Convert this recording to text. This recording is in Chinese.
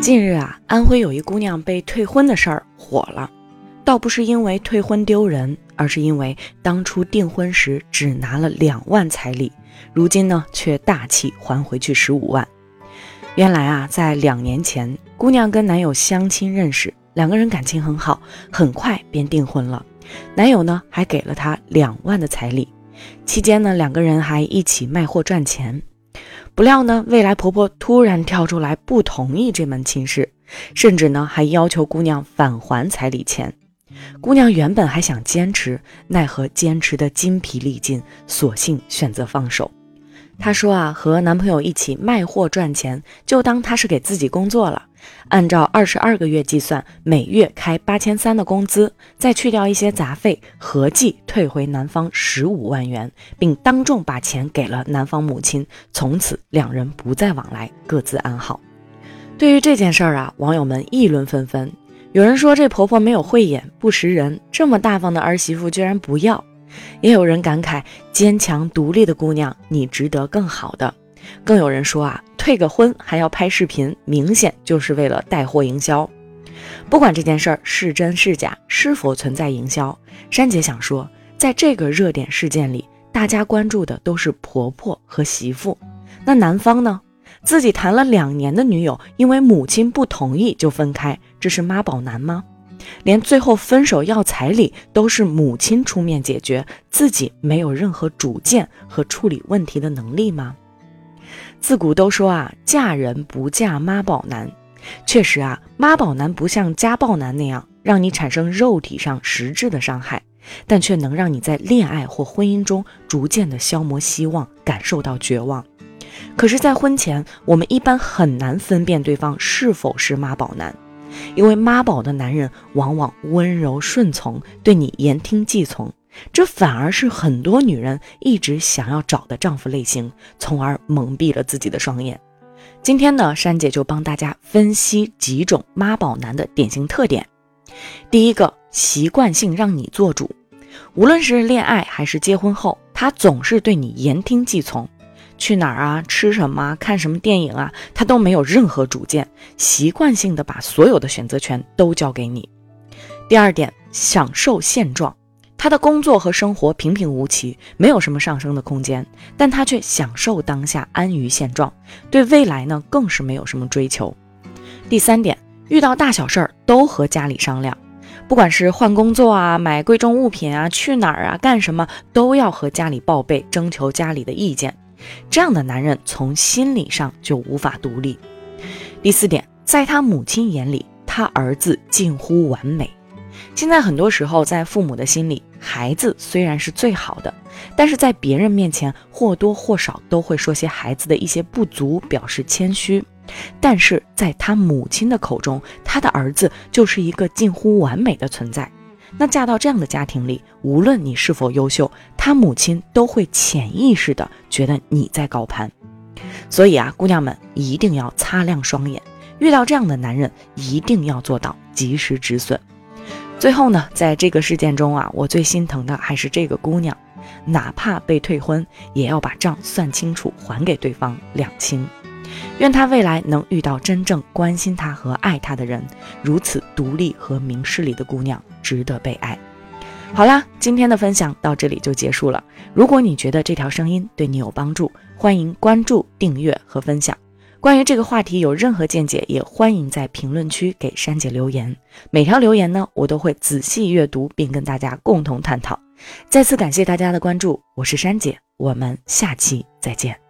近日啊，安徽有一姑娘被退婚的事儿火了，倒不是因为退婚丢人，而是因为当初订婚时只拿了两万彩礼，如今呢却大气还回去十五万。原来啊，在两年前，姑娘跟男友相亲认识，两个人感情很好，很快便订婚了。男友呢还给了她两万的彩礼，期间呢两个人还一起卖货赚钱。不料呢，未来婆婆突然跳出来不同意这门亲事，甚至呢还要求姑娘返还彩礼钱。姑娘原本还想坚持，奈何坚持的筋疲力尽，索性选择放手。她说啊，和男朋友一起卖货赚钱，就当她是给自己工作了。按照二十二个月计算，每月开八千三的工资，再去掉一些杂费，合计退回男方十五万元，并当众把钱给了男方母亲。从此两人不再往来，各自安好。对于这件事儿啊，网友们议论纷纷。有人说这婆婆没有慧眼，不识人，这么大方的儿媳妇居然不要。也有人感慨，坚强独立的姑娘，你值得更好的。更有人说啊，退个婚还要拍视频，明显就是为了带货营销。不管这件事儿是真是假，是否存在营销，珊姐想说，在这个热点事件里，大家关注的都是婆婆和媳妇。那男方呢？自己谈了两年的女友，因为母亲不同意就分开，这是妈宝男吗？连最后分手要彩礼都是母亲出面解决，自己没有任何主见和处理问题的能力吗？自古都说啊，嫁人不嫁妈宝男。确实啊，妈宝男不像家暴男那样让你产生肉体上实质的伤害，但却能让你在恋爱或婚姻中逐渐的消磨希望，感受到绝望。可是，在婚前，我们一般很难分辨对方是否是妈宝男。因为妈宝的男人往往温柔顺从，对你言听计从，这反而是很多女人一直想要找的丈夫类型，从而蒙蔽了自己的双眼。今天呢，珊姐就帮大家分析几种妈宝男的典型特点。第一个，习惯性让你做主，无论是恋爱还是结婚后，他总是对你言听计从。去哪儿啊？吃什么？看什么电影啊？他都没有任何主见，习惯性的把所有的选择权都交给你。第二点，享受现状。他的工作和生活平平无奇，没有什么上升的空间，但他却享受当下，安于现状，对未来呢更是没有什么追求。第三点，遇到大小事儿都和家里商量，不管是换工作啊、买贵重物品啊、去哪儿啊、干什么，都要和家里报备，征求家里的意见。这样的男人从心理上就无法独立。第四点，在他母亲眼里，他儿子近乎完美。现在很多时候，在父母的心里，孩子虽然是最好的，但是在别人面前或多或少都会说些孩子的一些不足，表示谦虚。但是在他母亲的口中，他的儿子就是一个近乎完美的存在。那嫁到这样的家庭里，无论你是否优秀，他母亲都会潜意识的觉得你在高攀。所以啊，姑娘们一定要擦亮双眼，遇到这样的男人，一定要做到及时止损。最后呢，在这个事件中啊，我最心疼的还是这个姑娘，哪怕被退婚，也要把账算清楚，还给对方两清。愿她未来能遇到真正关心她和爱她的人，如此独立和明事理的姑娘值得被爱。好啦，今天的分享到这里就结束了。如果你觉得这条声音对你有帮助，欢迎关注、订阅和分享。关于这个话题有任何见解，也欢迎在评论区给珊姐留言。每条留言呢，我都会仔细阅读，并跟大家共同探讨。再次感谢大家的关注，我是珊姐，我们下期再见。